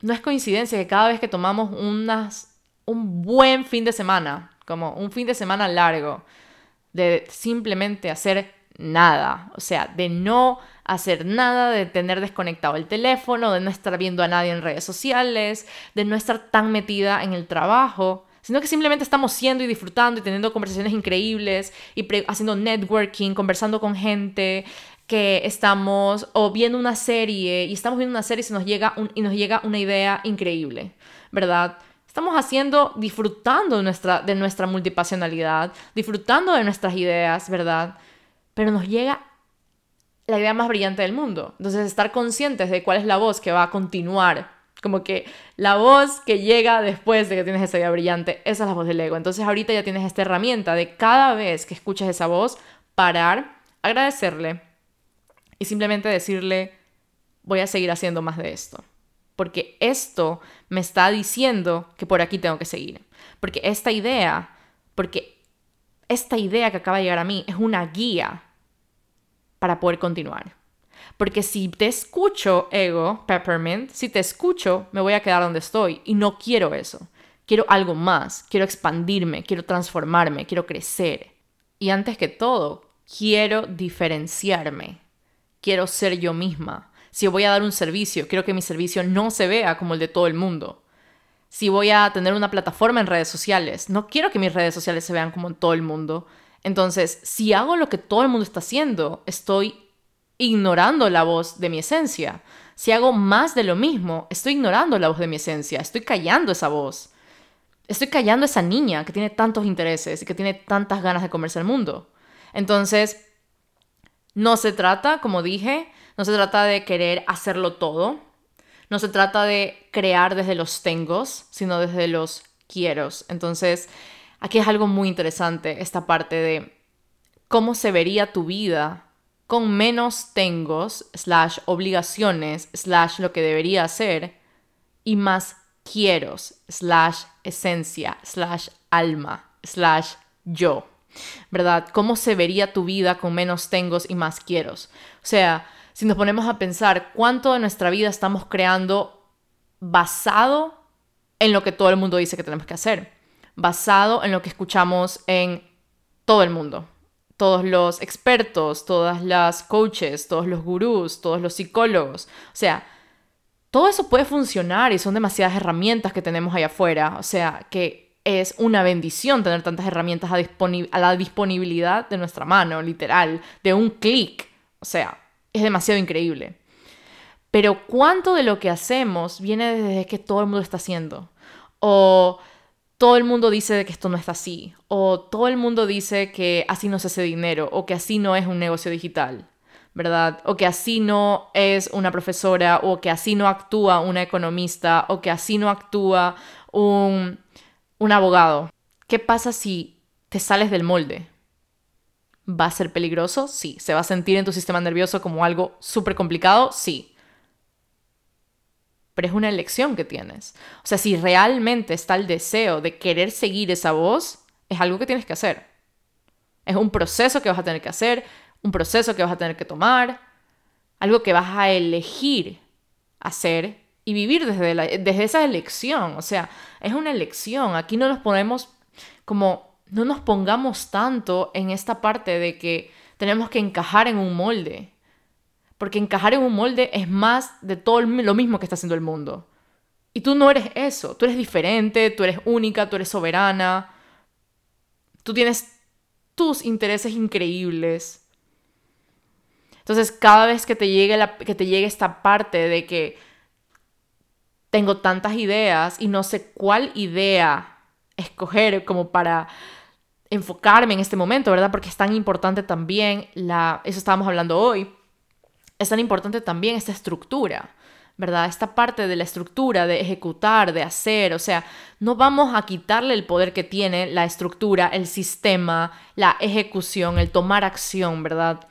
no es coincidencia que cada vez que tomamos unas, un buen fin de semana, como un fin de semana largo, de simplemente hacer nada. O sea, de no hacer nada, de tener desconectado el teléfono, de no estar viendo a nadie en redes sociales, de no estar tan metida en el trabajo, sino que simplemente estamos siendo y disfrutando y teniendo conversaciones increíbles y haciendo networking, conversando con gente que estamos o viendo una serie y estamos viendo una serie y, se nos llega y nos llega una idea increíble, ¿verdad? Estamos haciendo, disfrutando nuestra, de nuestra multipasionalidad, disfrutando de nuestras ideas, ¿verdad? Pero nos llega la idea más brillante del mundo. Entonces, estar conscientes de cuál es la voz que va a continuar. Como que la voz que llega después de que tienes esa idea brillante, esa es la voz del ego. Entonces, ahorita ya tienes esta herramienta de cada vez que escuches esa voz, parar, agradecerle y simplemente decirle, voy a seguir haciendo más de esto. Porque esto me está diciendo que por aquí tengo que seguir. Porque esta idea, porque esta idea que acaba de llegar a mí es una guía para poder continuar. Porque si te escucho, ego, peppermint, si te escucho, me voy a quedar donde estoy y no quiero eso. Quiero algo más, quiero expandirme, quiero transformarme, quiero crecer. Y antes que todo, quiero diferenciarme. Quiero ser yo misma. Si voy a dar un servicio, quiero que mi servicio no se vea como el de todo el mundo. Si voy a tener una plataforma en redes sociales, no quiero que mis redes sociales se vean como en todo el mundo. Entonces, si hago lo que todo el mundo está haciendo, estoy ignorando la voz de mi esencia. Si hago más de lo mismo, estoy ignorando la voz de mi esencia, estoy callando esa voz. Estoy callando esa niña que tiene tantos intereses y que tiene tantas ganas de comerse el mundo. Entonces, no se trata, como dije, no se trata de querer hacerlo todo. No se trata de crear desde los tengos, sino desde los quieros. Entonces, Aquí es algo muy interesante, esta parte de cómo se vería tu vida con menos tengos, slash obligaciones, slash lo que debería ser, y más quieros, slash esencia, slash alma, slash yo. ¿Verdad? ¿Cómo se vería tu vida con menos tengos y más quieros? O sea, si nos ponemos a pensar cuánto de nuestra vida estamos creando basado en lo que todo el mundo dice que tenemos que hacer basado en lo que escuchamos en todo el mundo. Todos los expertos, todas las coaches, todos los gurús, todos los psicólogos. O sea, todo eso puede funcionar y son demasiadas herramientas que tenemos allá afuera. O sea, que es una bendición tener tantas herramientas a, a la disponibilidad de nuestra mano, literal, de un clic. O sea, es demasiado increíble. Pero ¿cuánto de lo que hacemos viene desde que todo el mundo está haciendo? O todo el mundo dice que esto no es así, o todo el mundo dice que así no se hace dinero, o que así no es un negocio digital, ¿verdad? O que así no es una profesora, o que así no actúa una economista, o que así no actúa un, un abogado. ¿Qué pasa si te sales del molde? ¿Va a ser peligroso? Sí. ¿Se va a sentir en tu sistema nervioso como algo súper complicado? Sí pero es una elección que tienes. O sea, si realmente está el deseo de querer seguir esa voz, es algo que tienes que hacer. Es un proceso que vas a tener que hacer, un proceso que vas a tener que tomar, algo que vas a elegir hacer y vivir desde, desde esa elección. O sea, es una elección. Aquí no nos ponemos como, no nos pongamos tanto en esta parte de que tenemos que encajar en un molde. Porque encajar en un molde es más de todo lo mismo que está haciendo el mundo. Y tú no eres eso, tú eres diferente, tú eres única, tú eres soberana, tú tienes tus intereses increíbles. Entonces, cada vez que te llegue, la, que te llegue esta parte de que tengo tantas ideas y no sé cuál idea escoger como para enfocarme en este momento, ¿verdad? Porque es tan importante también la, eso estábamos hablando hoy, es tan importante también esta estructura, ¿verdad? Esta parte de la estructura, de ejecutar, de hacer, o sea, no vamos a quitarle el poder que tiene la estructura, el sistema, la ejecución, el tomar acción, ¿verdad?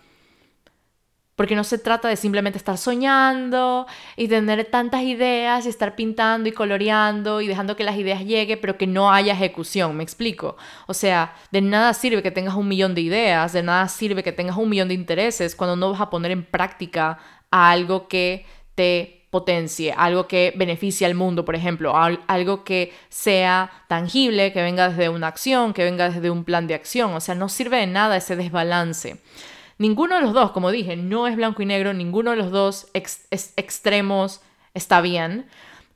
Porque no se trata de simplemente estar soñando y tener tantas ideas y estar pintando y coloreando y dejando que las ideas lleguen, pero que no haya ejecución, me explico. O sea, de nada sirve que tengas un millón de ideas, de nada sirve que tengas un millón de intereses cuando no vas a poner en práctica algo que te potencie, algo que beneficie al mundo, por ejemplo, algo que sea tangible, que venga desde una acción, que venga desde un plan de acción. O sea, no sirve de nada ese desbalance. Ninguno de los dos, como dije, no es blanco y negro, ninguno de los dos extremos está bien,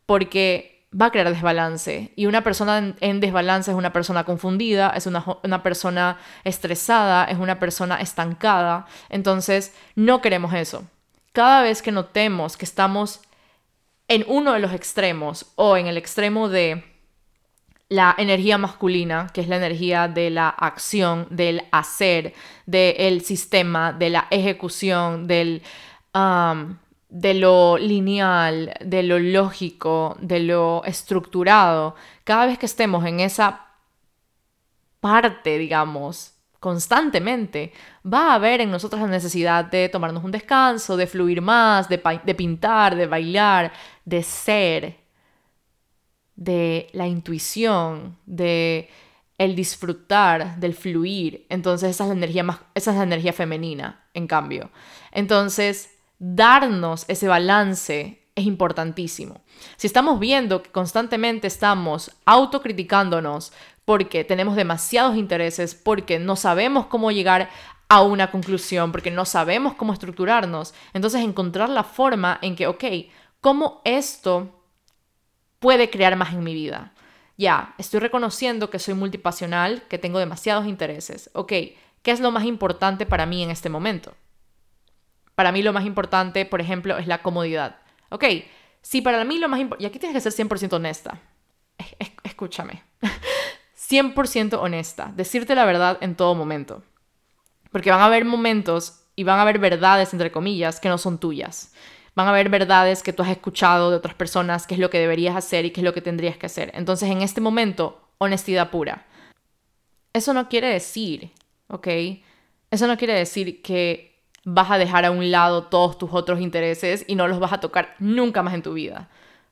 porque va a crear desbalance. Y una persona en, desbalance es una persona confundida, es una, persona estresada, es una persona estancada. Entonces, no queremos eso. Cada vez que notemos que estamos en uno de los extremos o en el extremo de la energía masculina, que es la energía de la acción, del hacer, del sistema, de la ejecución, del, de lo lineal, de lo lógico, de lo estructurado. Cada vez que estemos en esa parte, digamos, constantemente, va a haber en nosotros la necesidad de tomarnos un descanso, de fluir más, de, de pintar, de bailar, de ser de la intuición, de el disfrutar, del fluir. Entonces esa es la energía más, esa es la energía femenina, en cambio. Entonces, darnos ese balance es importantísimo. Si estamos viendo que constantemente estamos autocriticándonos porque tenemos demasiados intereses, porque no sabemos cómo llegar a una conclusión, porque no sabemos cómo estructurarnos, entonces encontrar la forma en que, ok, ¿cómo esto puede crear más en mi vida. Ya, estoy reconociendo que soy multipasional, que tengo demasiados intereses. Ok, ¿qué es lo más importante para mí en este momento? Para mí lo más importante, por ejemplo, es la comodidad. Ok, si para mí lo más importante... Y aquí tienes que ser 100% honesta. escúchame. [laughs] 100% honesta. Decirte la verdad en todo momento. Porque van a haber momentos y van a haber verdades, entre comillas, que no son tuyas. Van a haber verdades que tú has escuchado de otras personas, qué es lo que deberías hacer y qué es lo que tendrías que hacer. Entonces, en este momento, honestidad pura. Eso no quiere decir, ¿ok? Eso no quiere decir que vas a dejar a un lado todos tus otros intereses y no los vas a tocar nunca más en tu vida.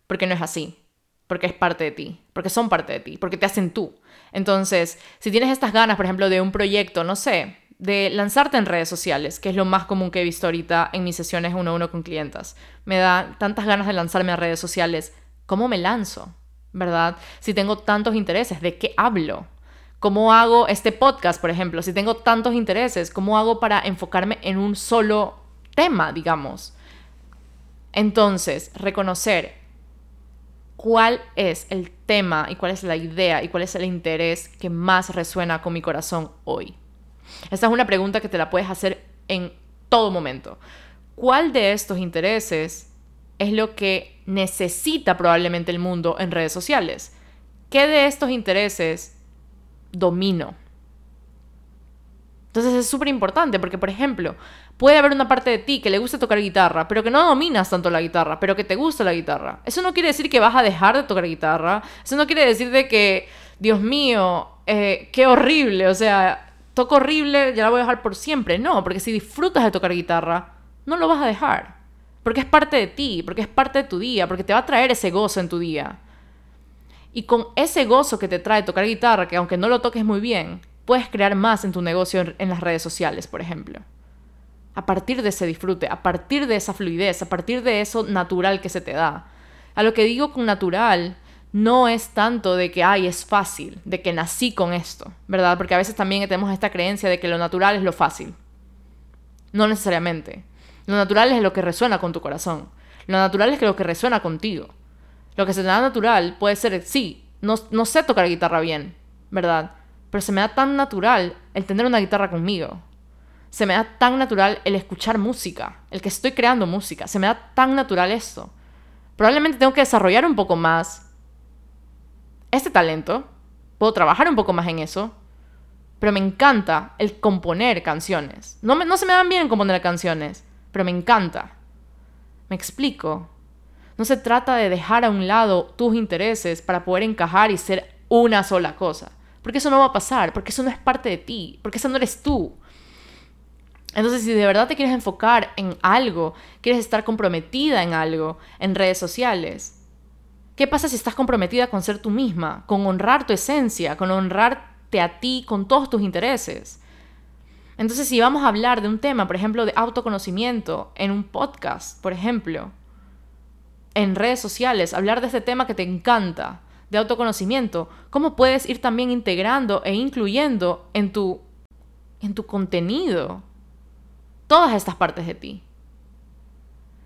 Porque no es así. Porque es parte de ti. Porque son parte de ti. Porque te hacen tú. Entonces, si tienes estas ganas, por ejemplo, de un proyecto, no sé, de lanzarte en redes sociales, que es lo más común que he visto ahorita en mis sesiones uno a uno con clientas. Me da tantas ganas de lanzarme a redes sociales. ¿Cómo me lanzo? ¿Verdad? Si tengo tantos intereses, ¿de qué hablo? ¿Cómo hago este podcast, por ejemplo? Si tengo tantos intereses, ¿cómo hago para enfocarme en un solo tema, digamos? Entonces, reconocer cuál es el tema y cuál es la idea y cuál es el interés que más resuena con mi corazón hoy. Esta es una pregunta que te la puedes hacer en todo momento. ¿Cuál de estos intereses es lo que necesita probablemente el mundo en redes sociales? ¿Qué de estos intereses domino? Entonces es súper importante porque, por ejemplo, puede haber una parte de ti que le gusta tocar guitarra, pero que no dominas tanto la guitarra, pero que te gusta la guitarra. Eso no quiere decir que vas a dejar de tocar guitarra. Eso no quiere decir de que, Dios mío, eh, qué horrible. O sea, toco horrible, ya la voy a dejar por siempre. No, porque si disfrutas de tocar guitarra, no lo vas a dejar. Porque es parte de ti, porque es parte de tu día, porque te va a traer ese gozo en tu día. Y con ese gozo que te trae tocar guitarra, que aunque no lo toques muy bien, puedes crear más en tu negocio en las redes sociales, por ejemplo. A partir de ese disfrute, a partir de esa fluidez, a partir de eso natural que se te da. A lo que digo con natural no es tanto de que, ay, es fácil, de que nací con esto, ¿verdad? Porque a veces también tenemos esta creencia de que lo natural es lo fácil. No necesariamente. Lo natural es lo que resuena con tu corazón. Lo natural es lo que resuena contigo. Lo que se te da natural puede ser, sí, no, no sé tocar guitarra bien, ¿verdad? Pero se me da tan natural el tener una guitarra conmigo. Se me da tan natural el escuchar música, el que estoy creando música. Se me da tan natural esto. Probablemente tengo que desarrollar un poco más este talento, puedo trabajar un poco más en eso, pero me encanta el componer canciones. No, no se me dan bien componer canciones, pero me encanta. Me explico. No se trata de dejar a un lado tus intereses para poder encajar y ser una sola cosa. Porque eso no va a pasar, porque eso no es parte de ti, porque eso no eres tú. Entonces, si de verdad te quieres enfocar en algo, quieres estar comprometida en algo, en redes sociales, ¿Qué pasa si estás comprometida con ser tú misma, con honrar tu esencia, con honrarte a ti, con todos tus intereses? Entonces, si vamos a hablar de un tema, por ejemplo, de autoconocimiento en un podcast, por ejemplo, en redes sociales, hablar de este tema que te encanta, de autoconocimiento, ¿cómo puedes ir también integrando e incluyendo en tu, en tu contenido todas estas partes de ti.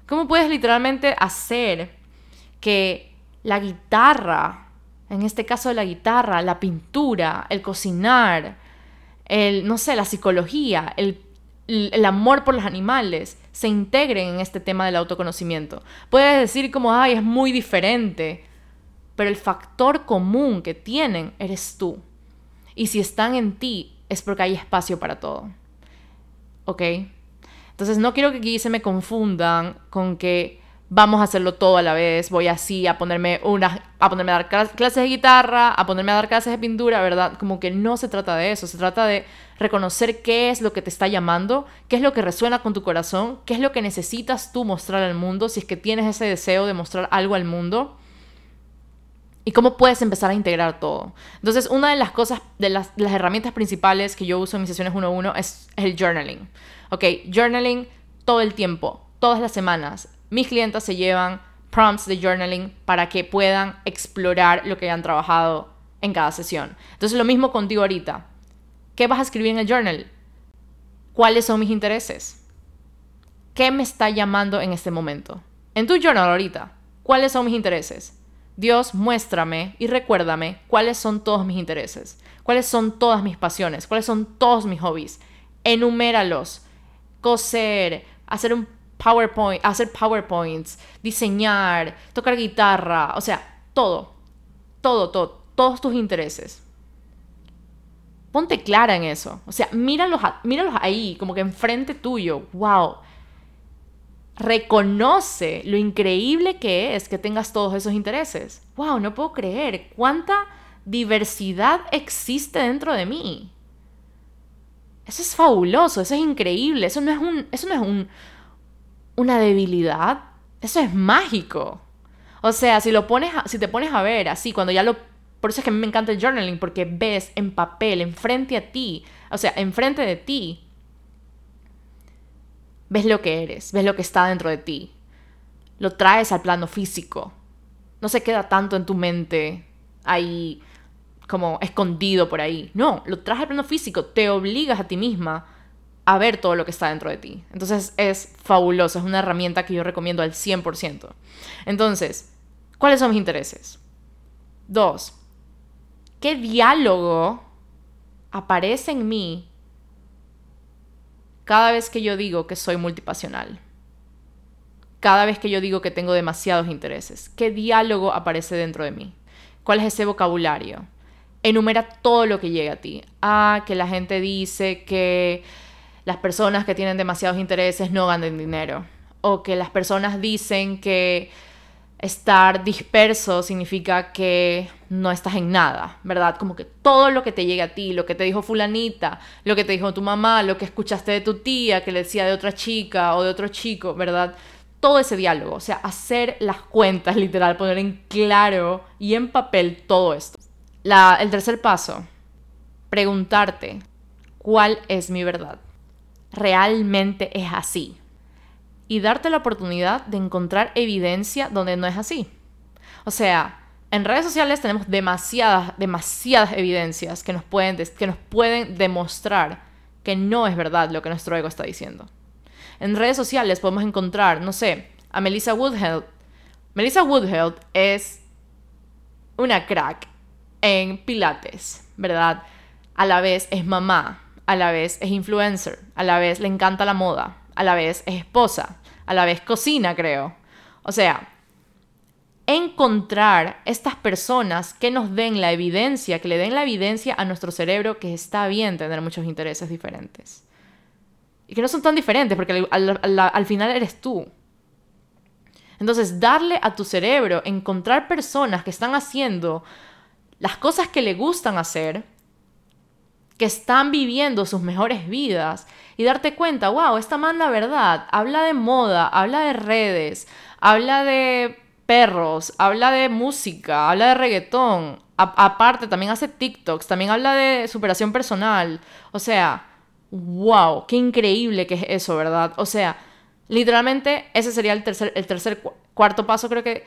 ¿Cómo puedes literalmente hacer que la guitarra, en este caso la guitarra, la pintura, el cocinar, el, no sé, la psicología, el, el amor por los animales, se integren en este tema del autoconocimiento? Puedes decir como, ay, es muy diferente, pero el factor común que tienen eres tú. Y si están en ti, es porque hay espacio para todo. ¿Ok? Entonces no quiero que aquí se me confundan con que vamos a hacerlo todo a la vez, voy así a ponerme a ponerme a dar clases de guitarra, a ponerme a dar clases de pintura, ¿verdad? Como que no se trata de eso, se trata de reconocer qué es lo que te está llamando, qué es lo que resuena con tu corazón, qué es lo que necesitas tú mostrar al mundo, si es que tienes ese deseo de mostrar algo al mundo y cómo puedes empezar a integrar todo. Entonces, una de las cosas, de las, herramientas principales que yo uso en mis sesiones 1 a 1 es el journaling. Ok, journaling todo el tiempo, todas las semanas. Mis clientes se llevan prompts de journaling para que puedan explorar lo que han trabajado en cada sesión. Entonces, lo mismo contigo ahorita. ¿Qué vas a escribir en el journal? ¿Cuáles son mis intereses? ¿Qué me está llamando en este momento? En tu journal ahorita, ¿cuáles son mis intereses? Dios, muéstrame y recuérdame cuáles son todos mis intereses, cuáles son todas mis pasiones, cuáles son todos mis hobbies. Enuméralos. Coser, hacer un PowerPoint, hacer PowerPoints, diseñar, tocar guitarra, o sea, todo. Todo, todo, todos tus intereses. Ponte clara en eso. O sea, míralos, míralos ahí, como que enfrente tuyo. ¡Wow! reconoce lo increíble que es que tengas todos esos intereses. ¡Wow! No puedo creer cuánta diversidad existe dentro de mí. Eso es fabuloso, eso es increíble, eso no es, un, eso no es un, una debilidad, eso es mágico. O sea, si, lo pones si te pones a ver así, cuando ya lo... Por eso es que a mí me encanta el journaling, porque ves en papel, enfrente a ti, o sea, enfrente de ti, ves lo que eres, ves lo que está dentro de ti, lo traes al plano físico, no se queda tanto en tu mente ahí como escondido por ahí, no, lo traes al plano físico, te obligas a ti misma a ver todo lo que está dentro de ti. Entonces es fabuloso, es una herramienta que yo recomiendo al 100%. Entonces, ¿cuáles son mis intereses? Dos, ¿qué diálogo aparece en mí cada vez que yo digo que soy multipasional, cada vez que yo digo que tengo demasiados intereses, ¿qué diálogo aparece dentro de mí? ¿Cuál es ese vocabulario? Enumera todo lo que llega a ti. Ah, que la gente dice que las personas que tienen demasiados intereses no ganan dinero. O que las personas dicen que estar disperso significa que no estás en nada, ¿verdad? Como que todo lo que te llega a ti, lo que te dijo fulanita, lo que te dijo tu mamá, lo que escuchaste de tu tía, que le decía de otra chica o de otro chico, ¿verdad? Todo ese diálogo, o sea, hacer las cuentas, literal, poner en claro y en papel todo esto. La, el tercer paso, preguntarte, ¿cuál es mi verdad? ¿Realmente es así? y darte la oportunidad de encontrar evidencia donde no es así. O sea, en redes sociales tenemos demasiadas, demasiadas evidencias que nos pueden, que nos pueden demostrar que no es verdad lo que nuestro ego está diciendo. En redes sociales podemos encontrar, no sé, a Melissa Woodheld. Melissa Woodheld es una crack en pilates, ¿verdad? A la vez es mamá, a la vez es influencer, a la vez le encanta la moda, a la vez es esposa, a la vez cocina, creo. O sea, encontrar estas personas que nos den la evidencia, que le den la evidencia a nuestro cerebro que está bien tener muchos intereses diferentes. Y que no son tan diferentes, porque al, final eres tú. Entonces, darle a tu cerebro, encontrar personas que están haciendo las cosas que le gustan hacer, que están viviendo sus mejores vidas y darte cuenta, wow, esta man la verdad, habla de moda, habla de redes, habla de perros, habla de música, habla de reggaetón, aparte también hace TikToks, también habla de superación personal, o sea, wow, qué increíble que es eso, ¿verdad? O sea, literalmente ese sería el tercer, el tercer, cuarto paso, creo que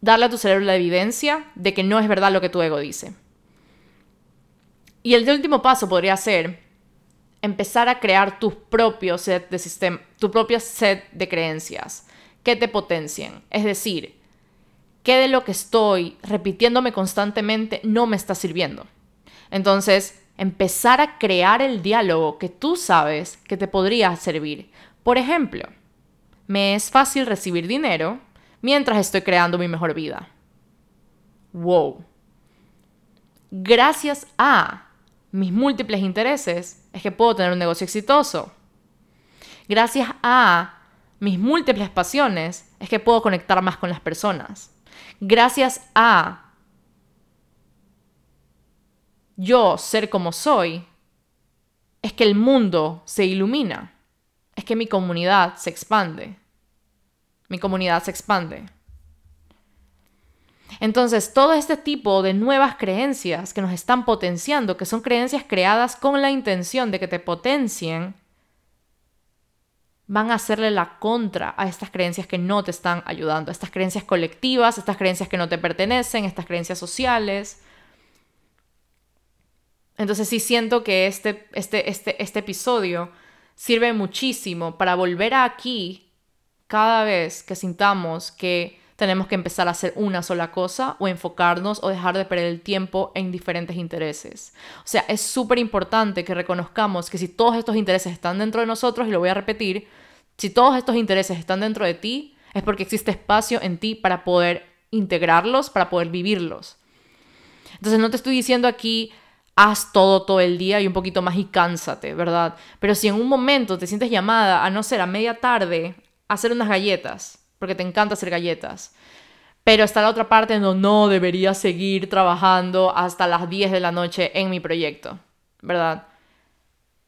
darle a tu cerebro la evidencia de que no es verdad lo que tu ego dice. Y el último paso podría ser empezar a crear tu propio set de sistema, tu propio set de creencias que te potencien. Es decir, qué de lo que estoy repitiéndome constantemente no me está sirviendo. Entonces, empezar a crear el diálogo que tú sabes que te podría servir. Por ejemplo, me es fácil recibir dinero mientras estoy creando mi mejor vida. Wow. Gracias a mis múltiples intereses es que puedo tener un negocio exitoso. Gracias a mis múltiples pasiones es que puedo conectar más con las personas. Gracias a yo ser como soy, es que el mundo se ilumina, es que mi comunidad se expande. Mi comunidad se expande. Entonces, todo este tipo de nuevas creencias que nos están potenciando, que son creencias creadas con la intención de que te potencien, van a hacerle la contra a estas creencias que no te están ayudando, a estas creencias colectivas, estas creencias que no te pertenecen, estas creencias sociales. Entonces sí siento que este, este, este, este episodio sirve muchísimo para volver aquí cada vez que sintamos que tenemos que empezar a hacer una sola cosa o enfocarnos o dejar de perder el tiempo en diferentes intereses. O sea, es súper importante que reconozcamos que si todos estos intereses están dentro de nosotros, y lo voy a repetir, si todos estos intereses están dentro de ti, es porque existe espacio en ti para poder integrarlos, para poder vivirlos. Entonces no te estoy diciendo aquí, haz todo todo el día y un poquito más y cánsate, ¿verdad? Pero si en un momento te sientes llamada a no ser a media tarde a hacer unas galletas, porque te encanta hacer galletas. Pero está la otra parte donde no debería seguir trabajando hasta las 10 de la noche en mi proyecto, ¿verdad?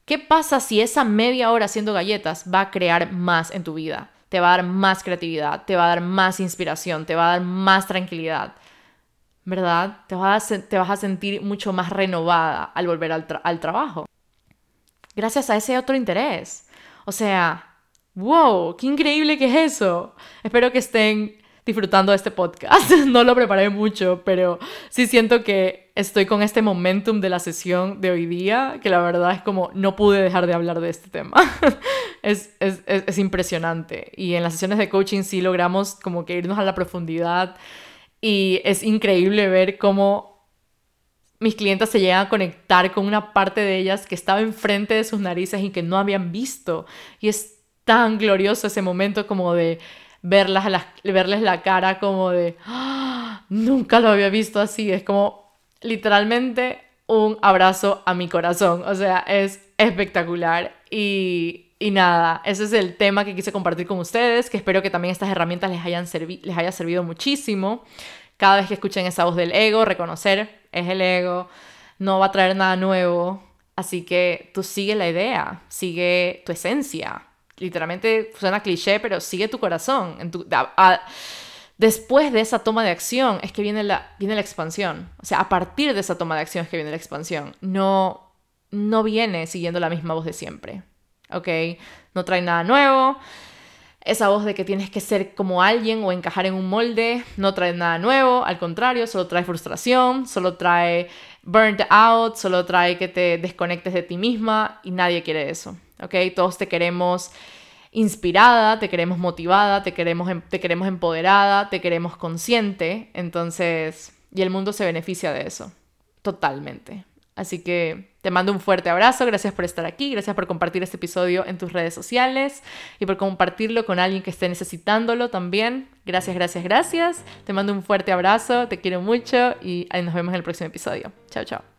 ¿Qué pasa si esa media hora haciendo galletas va a crear más en tu vida? Te va a dar más creatividad, te va a dar más inspiración, te va a dar más tranquilidad, ¿verdad? Te vas a, sentir mucho más renovada al volver al trabajo. Gracias a ese otro interés. O sea, wow, qué increíble que es eso. Espero que estén disfrutando de este podcast. [laughs] No lo preparé mucho, pero sí siento que estoy con este momentum de la sesión de hoy día, que la verdad es como no pude dejar de hablar de este tema. [laughs] es, es, es, impresionante. Y en las sesiones de coaching sí logramos como que irnos a la profundidad y es increíble ver cómo mis clientes se llegan a conectar con una parte de ellas que estaba enfrente de sus narices y que no habían visto. Y es tan glorioso ese momento como de verlas, verles la cara como de, ¡Ah! nunca lo había visto así, es como literalmente un abrazo a mi corazón, o sea, es espectacular y, y nada, ese es el tema que quise compartir con ustedes, que espero que también estas herramientas les, hayan les haya servido muchísimo. Cada vez que escuchen esa voz del ego, reconocer, es el ego, no va a traer nada nuevo, así que tú sigue la idea, sigue tu esencia, literalmente suena cliché, pero sigue tu corazón. Después de esa toma de acción es que viene la, viene la expansión. O sea, a partir de esa toma de acción es que viene la expansión. No, no viene siguiendo la misma voz de siempre. ¿Ok? No trae nada nuevo. Esa voz de que tienes que ser como alguien o encajar en un molde no trae nada nuevo, al contrario, solo trae frustración, solo trae burnt out, solo trae que te desconectes de ti misma y nadie quiere eso. ¿ok? Todos te queremos inspirada, te queremos motivada, te queremos, em, te queremos empoderada, te queremos consciente, entonces, y el mundo se beneficia de eso, totalmente. Así que te mando un fuerte abrazo, gracias por estar aquí, gracias por compartir este episodio en tus redes sociales y por compartirlo con alguien que esté necesitándolo también. Gracias, gracias, gracias. Te mando un fuerte abrazo, te quiero mucho y nos vemos en el próximo episodio. Chao, chao.